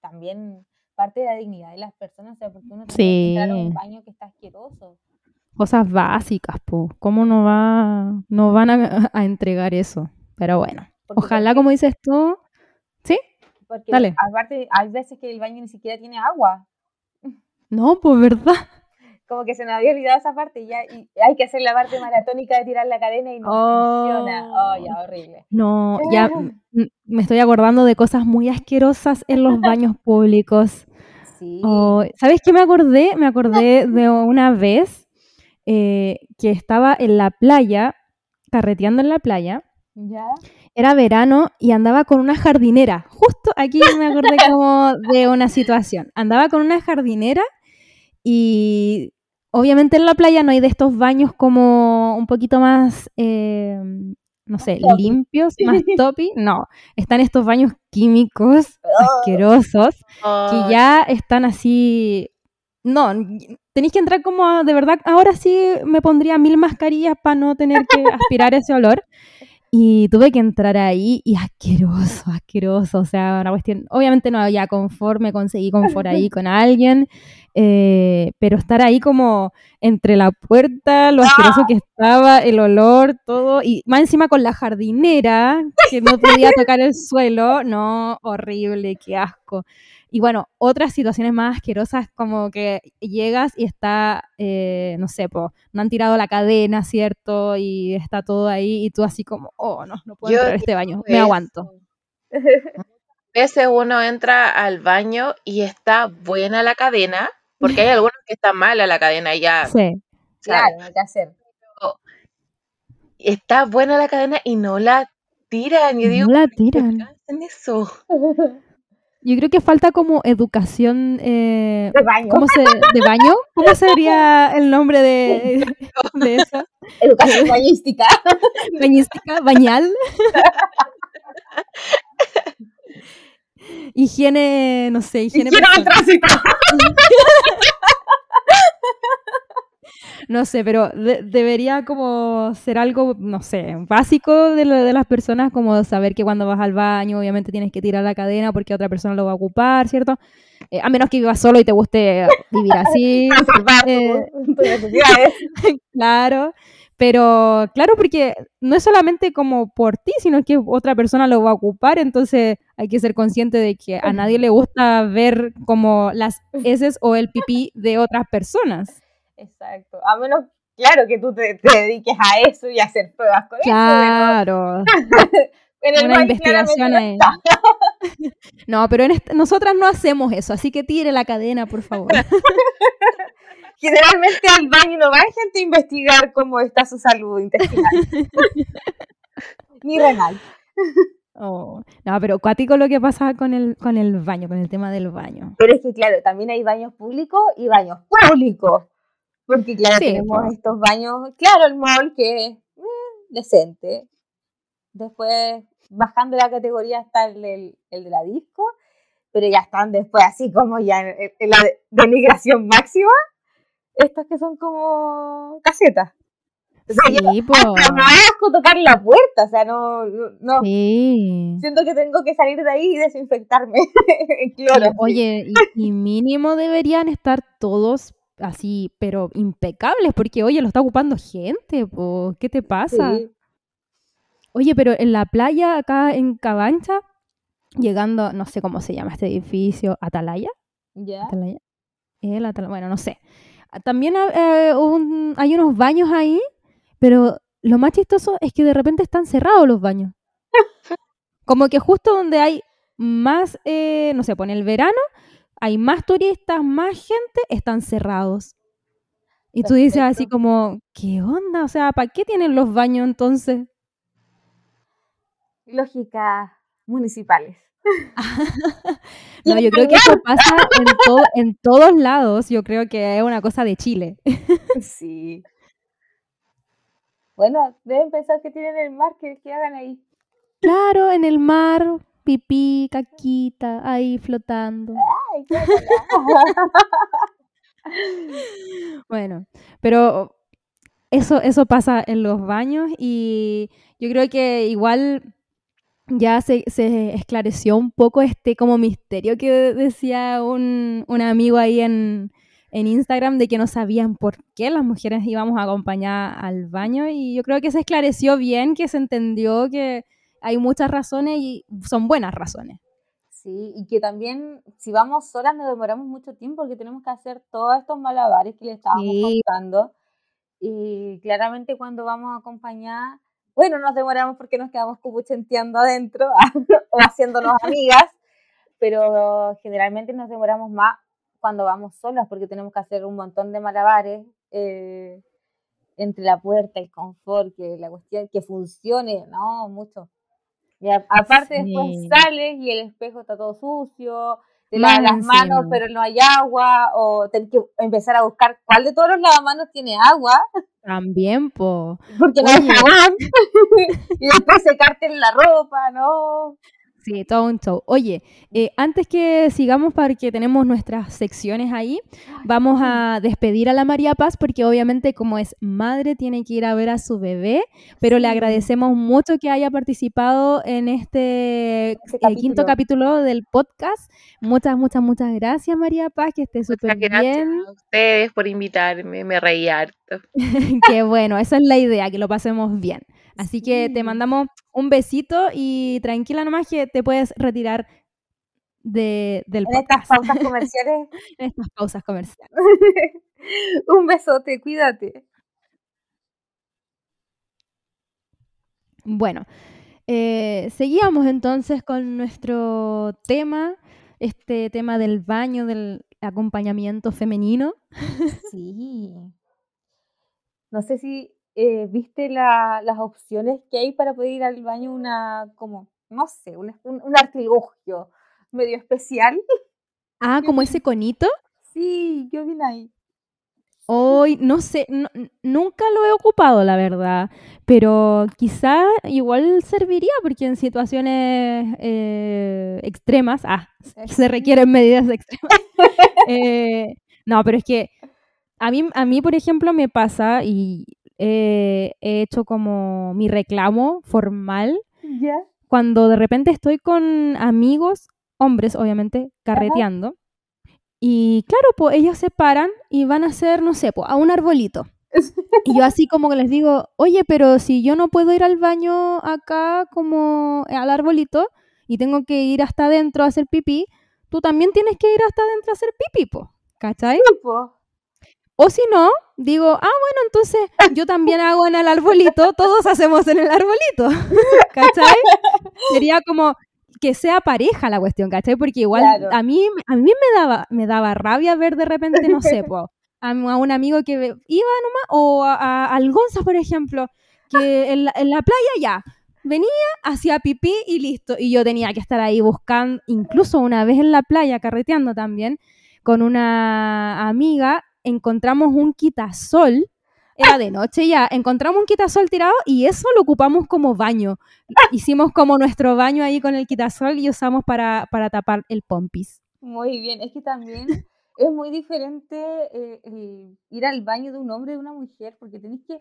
también parte de la dignidad de las personas, o sea, porque uno tiene que entrar a un baño que está asqueroso. cosas básicas, pues. ¿Cómo no va, no van a, a entregar eso? Pero bueno, Porque ojalá, como dices tú, ¿sí? Porque Dale. aparte hay veces que el baño ni siquiera tiene agua. No, pues verdad. Como que se nos había olvidado esa parte ya y hay que hacer la parte maratónica de tirar la cadena y no funciona. Oh, ya, horrible. No, ya me estoy acordando de cosas muy asquerosas en los baños públicos. Sí. Oh, ¿Sabes qué me acordé? Me acordé de una vez eh, que estaba en la playa, carreteando en la playa. ¿Ya? Era verano y andaba con una jardinera. Justo aquí me acordé como de una situación. Andaba con una jardinera y obviamente en la playa no hay de estos baños como un poquito más, eh, no sé, topi. limpios, más topi. No, están estos baños químicos Oh. asquerosos que ya están así. No, tenéis que entrar como a- de verdad. Ahora sí me pondría mil mascarillas para no tener que aspirar ese olor. Y tuve que entrar ahí y asqueroso, asqueroso. O sea, una cuestión. Obviamente no había confort, me conseguí confort ahí con alguien. eh, pero estar ahí como entre la puerta, lo asqueroso que estaba, el olor, todo. Y más encima con la jardinera, que no podía tocar el suelo. No, horrible, qué asco. Y bueno, otras situaciones más asquerosas como que llegas y está, eh, no sé, po, no han tirado la cadena, ¿cierto? Y está todo ahí y tú así como, oh, no, no puedo Yo entrar a este baño, me eso. aguanto. A veces uno entra al baño y está buena la cadena, porque hay algunos que está mala la cadena y ya, Sí, ¿sabes? Claro, hay que hacer. Está buena la cadena y no la tiran. Yo no digo, la ¿por qué tiran. hacen eso? Yo creo que falta como educación, eh, De baño. ¿cómo se, de baño? ¿Cómo sería el nombre de, de eso? Educación bañística. Bañística, bañal. Higiene, no sé, higiene Higiene. No sé, pero de- debería como ser algo, no sé, básico de, las personas, como saber que cuando vas al baño obviamente tienes que tirar la cadena porque otra persona lo va a ocupar, ¿cierto? Eh, a menos que vivas solo y te guste vivir así, Eh. claro. Pero claro, porque no es solamente como por ti, sino que otra persona lo va a ocupar, entonces hay que ser consciente de que a nadie le gusta ver como las heces o el pipí de otras personas. Exacto. A menos, claro, que tú te, te dediques a eso y a hacer pruebas con Claro. eso. pero en el una investigación ahí. No, pero en este- nosotras no hacemos eso, así que tire la cadena, por favor. Generalmente al baño no va gente a investigar cómo está su salud intestinal. Ni renal. Oh, No, pero cuático lo que pasa con el, con el baño, con el tema del baño. Pero es que, claro, también hay baños públicos y baños públicos. Porque, claro, Sí, tenemos pues. estos baños, claro, el mall que es eh, decente. Después, bajando la categoría está el, del- el de la disco, pero ya están después así como ya en, en la de- denigración máxima. Estos que son como casetas. O sea, yo- Sí, po. pero me asco tocar la puerta, o sea, no, no. Sí. siento que tengo que salir de ahí y desinfectarme. Y, Oye, y, y mínimo deberían estar todos así, pero impecables, porque oye, lo está ocupando gente, po. ¿qué te pasa? Sí. Oye, pero en la playa acá en Cabancha, llegando, no sé cómo se llama este edificio, Atalaya. ¿Ya? Atalaya. El Atalaya, bueno, no sé. Ah, También eh, un- hay unos baños ahí, pero lo más chistoso es que de repente están cerrados los baños. Como que justo donde hay más, eh, no sé, pone el verano, hay más turistas, más gente, están cerrados. Y tú dices así como, ¿qué onda? O sea, ¿para qué tienen los baños entonces? Lógicas municipales. No, yo creo que eso pasa en, to- en todos lados. Yo creo que es una cosa de Chile. Sí. Bueno, deben pensar que tienen el mar, que, que hagan ahí. Claro, en el mar, pipí, caquita, ahí flotando. Ay. Bueno, pero eso, eso pasa en los baños y yo creo que igual ya se, se esclareció un poco este como misterio que decía un, un amigo ahí en en Instagram de que no sabían por qué las mujeres íbamos a acompañar al baño y yo creo que se esclareció bien, que se entendió que hay muchas razones y son buenas razones. Sí, y que también si vamos solas nos demoramos mucho tiempo porque tenemos que hacer todos estos malabares que le estábamos contando. Y claramente cuando vamos a acompañar, bueno, nos demoramos porque nos quedamos cubuchenteando adentro o haciéndonos amigas, pero generalmente nos demoramos más cuando vamos solas porque tenemos que hacer un montón de malabares eh, entre la puerta, el confort, que la cuestión, que funcione, ¿no? Mucho. Y aparte después sales y el espejo está todo sucio, te lavas las manos pero no hay agua, o tenés que empezar a buscar cuál de todos los lavamanos tiene agua. También, po. Porque no hay jabón. y después secarte en la ropa, ¿no? Sí, todo un show. Oye, eh, antes que sigamos porque tenemos nuestras secciones ahí, vamos a despedir a la María Paz porque obviamente como es madre tiene que ir a ver a su bebé, pero le agradecemos mucho que haya participado en este, este eh, quinto capítulo del podcast. Muchas, muchas, muchas gracias María Paz, que esté súper bien. Gracias a ustedes por invitarme, me reí harto. Qué bueno, esa es la idea, que lo pasemos bien. Así que te mandamos un besito y tranquila nomás que te puedes retirar de, del en estas pausas comerciales. en estas pausas comerciales. un besote, cuídate. Bueno, eh, seguíamos entonces con nuestro tema, este tema del baño, del acompañamiento femenino. Sí. No sé si eh, ¿viste las opciones que hay para poder ir al baño? Una, como, no sé, un, un, artilugio medio especial. Ah, como ese conito. Sí, yo vine ahí. Hoy, no sé, nunca lo he ocupado, la verdad, pero quizá igual serviría porque en situaciones eh, extremas, ah, se requieren medidas extremas. Eh, no, pero es que a mí, a mí, por ejemplo, me pasa, y he hecho como mi reclamo formal. Cuando de repente estoy con amigos, hombres obviamente, carreteando. Y claro, pues ellos se paran y van a hacer, no sé, pues a un arbolito. y yo así como que les digo, oye, pero si yo no puedo ir al baño acá como al arbolito y tengo que ir hasta adentro a hacer pipí, tú también tienes que ir hasta adentro a hacer pipí, po. ¿Cachai? O si no, digo, ah, bueno, entonces yo también hago en el arbolito, todos hacemos en el arbolito, ¿cachai? Sería como que sea pareja la cuestión, ¿cachai? Porque igual a mí, a mí me, daba, me daba rabia ver de repente, no sé, a, un amigo que iba nomás, o a, al Gonza, por ejemplo, que en la, en la playa ya, venía, hacía pipí y listo. Y yo tenía que estar ahí buscando, incluso una vez en la playa, carreteando también, con una amiga encontramos un quitasol, era de noche ya, encontramos un quitasol tirado y eso lo ocupamos como baño. Hicimos como nuestro baño ahí con el quitasol y usamos para, para tapar el pompis. Muy bien, es que también es muy diferente eh, ir al baño de un hombre y de una mujer porque tenés que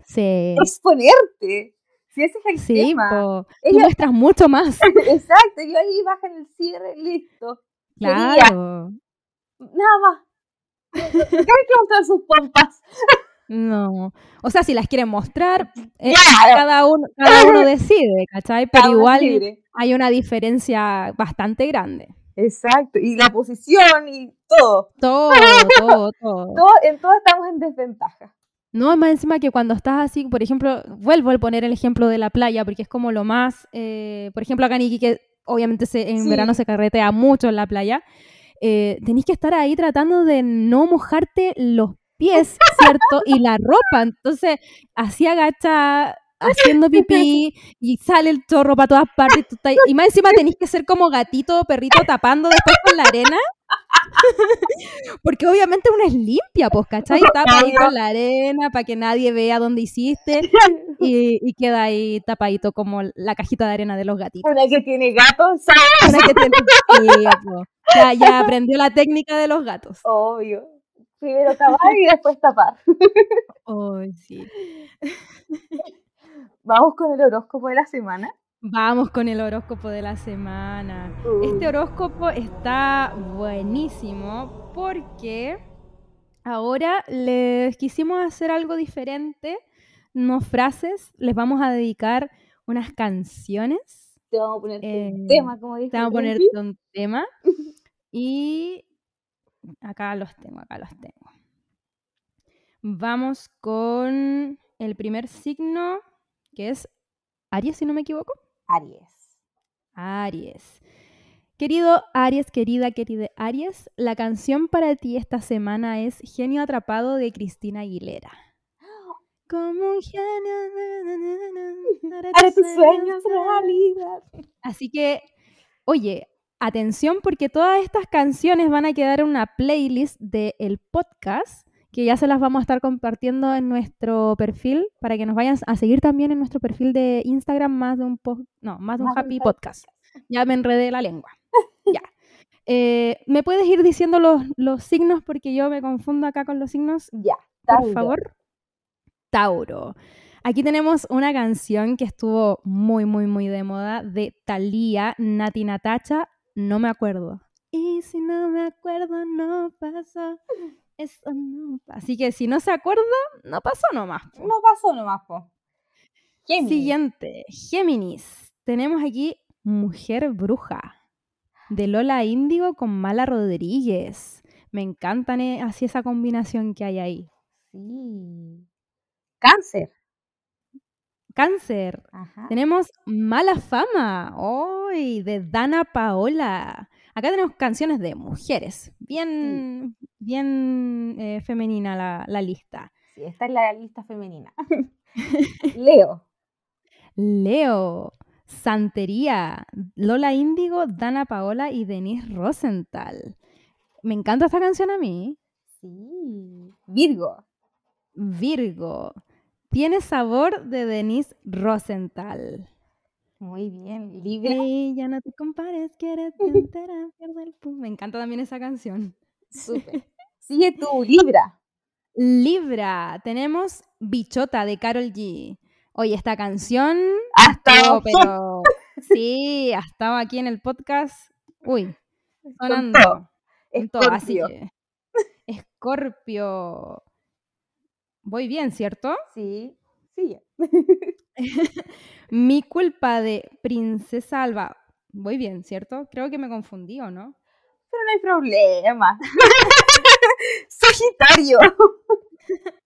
exponerte. Si ese es el tema. muestras mucho más. Exacto, yo ahí baja en el cierre, listo. Claro. Nada más. ¿Qué hay que mostrar sus pompas? No, o sea, si las quieren mostrar, eh, cada, uno, uno decide, ¿cachai? Pero igual hay una diferencia bastante grande. Exacto, y la posición y todo. Todo, todo, todo. en todo estamos en desventaja. No, más encima que cuando estás así, por ejemplo, vuelvo a poner el ejemplo de la playa, porque es como lo más, eh, por ejemplo, acá en Iquique, obviamente en verano se carretea mucho en la playa, eh, tenéis que estar ahí tratando de no mojarte los pies, ¿cierto? Y la ropa. Entonces, así agacha haciendo pipí y sale el chorro para todas partes. Y más encima tenéis que ser como gatito o perrito tapando después con la arena. Porque obviamente uno es limpia, pues, ¿cachai? Tapa ahí con la arena para que nadie vea dónde hiciste y, queda ahí tapadito como la cajita de arena de los gatitos. Una que tiene gatos. Una que tiene... ya, ya aprendió la técnica de los gatos. Obvio. Primero tapar y después tapar. Ay, sí. Vamos con el horóscopo de la semana. Vamos con el horóscopo de la semana. Este horóscopo está buenísimo porque Ahora les quisimos hacer algo diferente, no frases, les vamos a dedicar unas canciones. Te vamos a poner Eh, un tema, como dijo Te vamos a poner un tema y acá los tengo, acá los tengo. Vamos con el primer signo, que es Aries, si no me equivoco. Aries. Aries. Querido Aries, querida, querida Aries, la canción para ti esta semana es Genio Atrapado de Cristina Aguilera. Como un genio. Haré tus sueños realidad. Así que, oye, atención porque todas estas canciones van a quedar en una playlist del podcast que ya se las vamos a estar compartiendo en nuestro perfil para que nos vayan a seguir también en nuestro perfil de Instagram más de un no, más de un Más happy podcast. Ya me enredé la lengua. ya. Eh, ¿Me puedes ir diciendo los, los signos porque yo me confundo acá con los signos? Ya. por favor. Tauro. Aquí tenemos una canción que estuvo muy, muy, muy de moda de Thalía, Nati Natacha, no me acuerdo. Y si no me acuerdo, no pasó. Eso no Así que si no se acuerda, no pasó nomás. po. No pasó nomás, po. Géminis. Siguiente, Géminis. Tenemos aquí Mujer Bruja, de Lola Índigo con Mala Rodríguez. Me encantan eh, así esa combinación que hay ahí. Sí. Cáncer. Cáncer. Ajá. Tenemos Mala Fama, hoy de Dana Paola. Acá tenemos canciones de mujeres, bien, bien eh, femenina la, la lista. Sí, esta es la lista femenina. Leo. Leo, Santería, Lola Índigo, Dana Paola y Denise Rosenthal. Me encanta esta canción a mí. Sí. Virgo. Virgo, tiene sabor de Denise Rosenthal. Muy bien. Libra. Ey, ya no te compares, quieres entera, pierde el Me encanta también esa canción. Súper. Sigue tú, Libra. Libra, tenemos Bichota de Carol G. Oye, esta canción, Ha estado pero sí, ha estado aquí en el podcast. Uy, sonando. así que. Escorpio. Voy bien, ¿cierto? Sí. Sigue. Mi culpa de Princesa Alba. Voy bien, ¿cierto? Creo que me confundí, ¿o no? Pero no hay problema. Sagitario.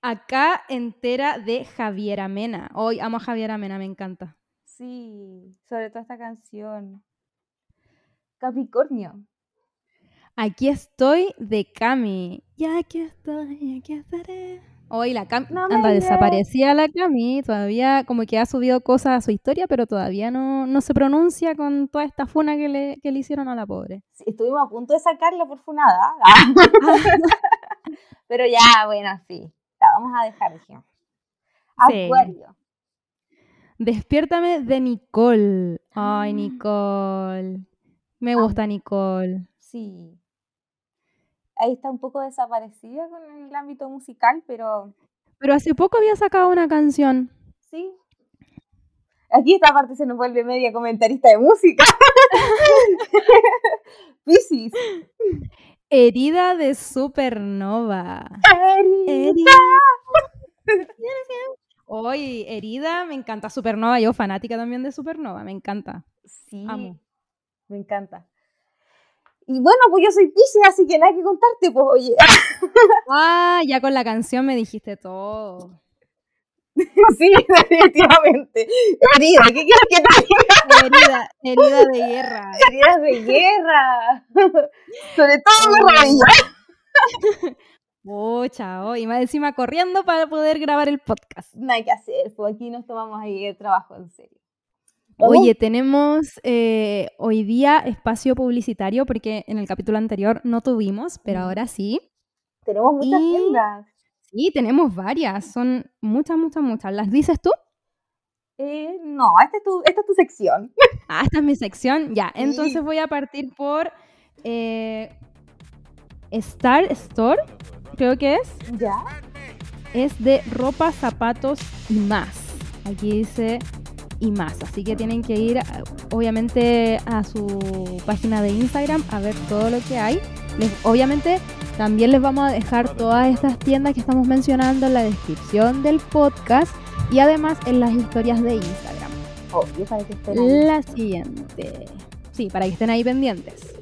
Acá entera de Javiera Mena. Hoy amo a Javiera Mena, me encanta. Sí, sobre todo esta canción. Capricornio. Aquí estoy de Cami. Ya aquí estoy, aquí estaré. Hoy la Cami No anda iré. desaparecida la Cami. Todavía como que ha subido cosas a su historia, pero todavía no, no se pronuncia con toda esta funa que le, que le hicieron a la pobre. Sí, estuvimos a punto de sacarla por funada. Ah. Pero ya, bueno, sí. La vamos a dejar, dijimos. Sí. Acuario. Despiértame de Nicole. Ay, Ah. Nicole. Me Ah. gusta Nicole. Sí. Ahí está un poco desaparecida con el ámbito musical, pero Pero hace poco había sacado una canción. sí. Aquí esta parte se nos vuelve media comentarista de música. Piscis. Herida de Supernova. Herida. Hoy, Herida, me encanta Supernova. Yo fanática también de Supernova, me encanta. Sí, Amo. me encanta. Y bueno, pues yo soy Piscis, así que nada que contarte, pues oye. Ah, ya con la canción me dijiste todo. sí, definitivamente. Herida, ¿qué quieres que te diga? Herida, herida de guerra. Heridas de guerra. Sobre todo de Oh. rodillas. Oh, chao. Y más encima corriendo para poder grabar el podcast. No hay que hacer, pues aquí nos tomamos ahí el trabajo en serio. Oye, tenemos eh, hoy día espacio publicitario porque en el capítulo anterior no tuvimos, pero ahora sí. Tenemos muchas y- tiendas. Sí, tenemos varias. Son muchas, muchas, muchas. ¿Las dices tú? Eh, no, esta es, tu, esta es tu sección. Ah, esta es mi sección. Ya, Sí. entonces voy a partir por eh, Star Store, creo que es. ¿Ya? Es de ropa, zapatos y más. Aquí dice y más. Así que tienen que ir, obviamente, a su página de Instagram a ver todo lo que hay. Les- obviamente, También les vamos a dejar todas estas tiendas que estamos mencionando en la descripción del podcast y además en las historias de Instagram. Obvio, para que estén ahí. La siguiente. Sí, para que estén ahí pendientes.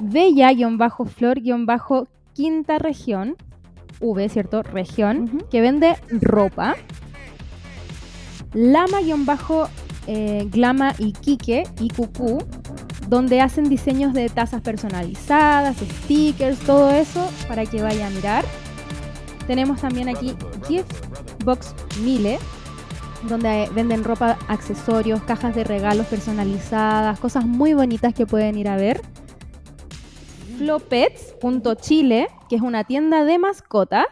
Bella-flor-quinta región. V, ¿cierto? Región. Que vende ropa. Lama-glama y Kike y Cucú. Donde hacen diseños de tazas personalizadas, stickers, todo eso para que vaya a mirar. Tenemos también aquí Gift Box Mile, donde venden ropa, accesorios, cajas de regalos personalizadas, cosas muy bonitas que pueden ir a ver. Flopets.chile, que es una tienda de mascota.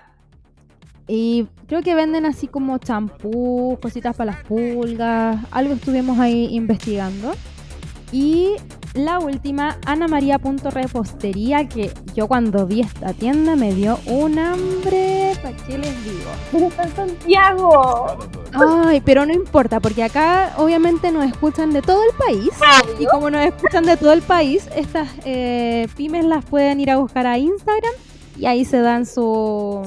Y creo que venden así como champú, cositas para las pulgas, algo estuvimos ahí investigando. Y la última, anamaria.repostería, que yo cuando vi esta tienda me dio un hambre, ¿para qué les digo? ¡Pero está en Santiago! Ay, pero no importa, porque acá obviamente nos escuchan de todo el país. Y como nos escuchan de todo el país, estas eh, pymes las pueden ir a buscar a Instagram y ahí se dan su,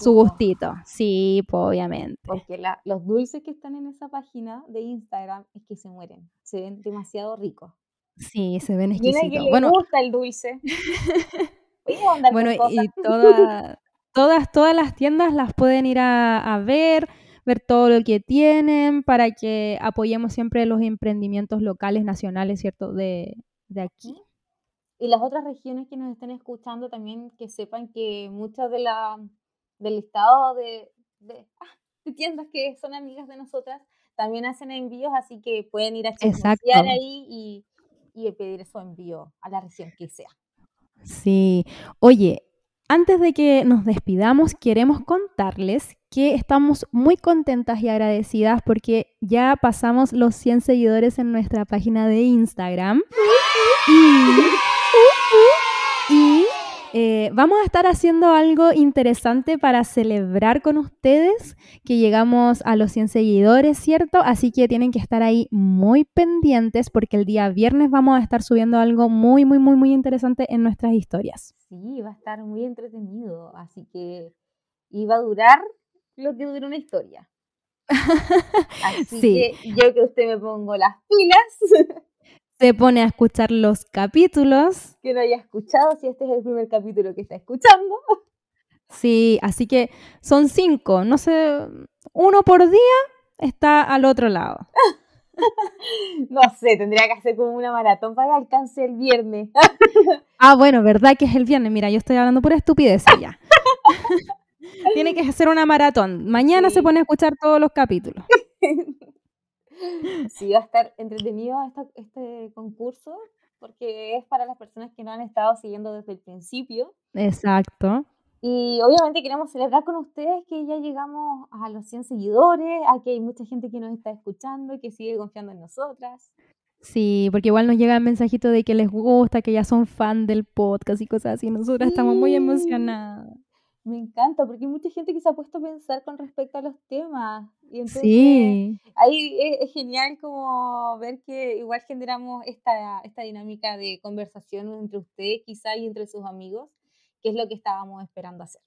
Su gustito. Sí, pues, obviamente. Porque la- los dulces que están en esa página de Instagram es que se mueren. Se ven demasiado ricos. Sí, se ven que exquisitos. le Bueno, gusta el dulce. Bueno, y toda- todas, todas las tiendas las pueden ir a, a ver, ver todo lo que tienen para que apoyemos siempre los emprendimientos locales, nacionales, ¿cierto? De, de aquí. Y las otras regiones que nos estén escuchando también que sepan que muchas de la, del listado de, de, ah, de tiendas que son amigas de nosotras también hacen envíos, así que pueden ir a chismosear ahí y, y pedir su envío a la región que sea. Sí. Oye, antes de que nos despidamos, queremos contarles que estamos muy contentas y agradecidas porque ya pasamos los 100 seguidores en nuestra página de Instagram. Y, eh, vamos a estar haciendo algo interesante para celebrar con ustedes que llegamos a los 100 seguidores, ¿cierto? Así que tienen que estar ahí muy pendientes porque el día viernes vamos a estar subiendo algo muy, muy, muy, muy interesante en nuestras historias. Sí, va a estar muy entretenido, así que va a durar lo que dura una historia. Así Sí. que yo que usted me pongo las pilas, Se pone a escuchar los capítulos. que no haya escuchado, si este es el primer capítulo que está escuchando. Sí, así que son cinco, no sé, uno por día está al otro lado. No sé, tendría que hacer como una maratón para que alcance el viernes. Ah, bueno, ¿verdad que es el viernes? Mira, yo estoy hablando pura estupidez ya. Tiene que hacer una maratón. Mañana Sí. se pone a escuchar todos los capítulos. Sí, va a estar entretenido esta- este concurso porque es para las personas que no han estado siguiendo desde el principio. Exacto. Y obviamente queremos celebrar con ustedes que ya llegamos a los 100 seguidores, a que hay mucha gente que nos está escuchando y que sigue confiando en nosotras. Sí, porque igual nos llega el mensajito de que les gusta, que ya son fan del podcast y cosas así. Nosotras estamos muy emocionadas. Me encanta porque hay mucha gente que se ha puesto a pensar con respecto a los temas. Y entonces Sí, ahí es, es genial como ver que igual generamos esta, esta dinámica de conversación entre ustedes quizá y entre sus amigos, que es lo que estábamos esperando hacer.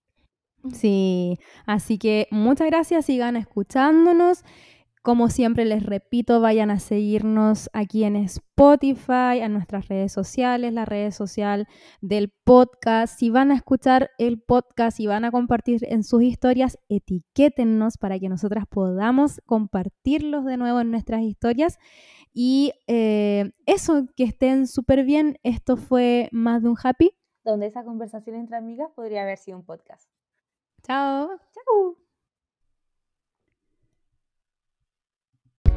sí. Así que muchas gracias, sigan escuchándonos. Como siempre les repito, vayan a seguirnos aquí en Spotify, en nuestras redes sociales, la red social del podcast. Si van a escuchar el podcast y van a compartir en sus historias, etiquétennos para que nosotras podamos compartirlos de nuevo en nuestras historias. Y eh, eso, que estén súper bien. Esto fue más de un happy. Donde esa conversación entre amigas podría haber sido un podcast. Chao. ¡Chao!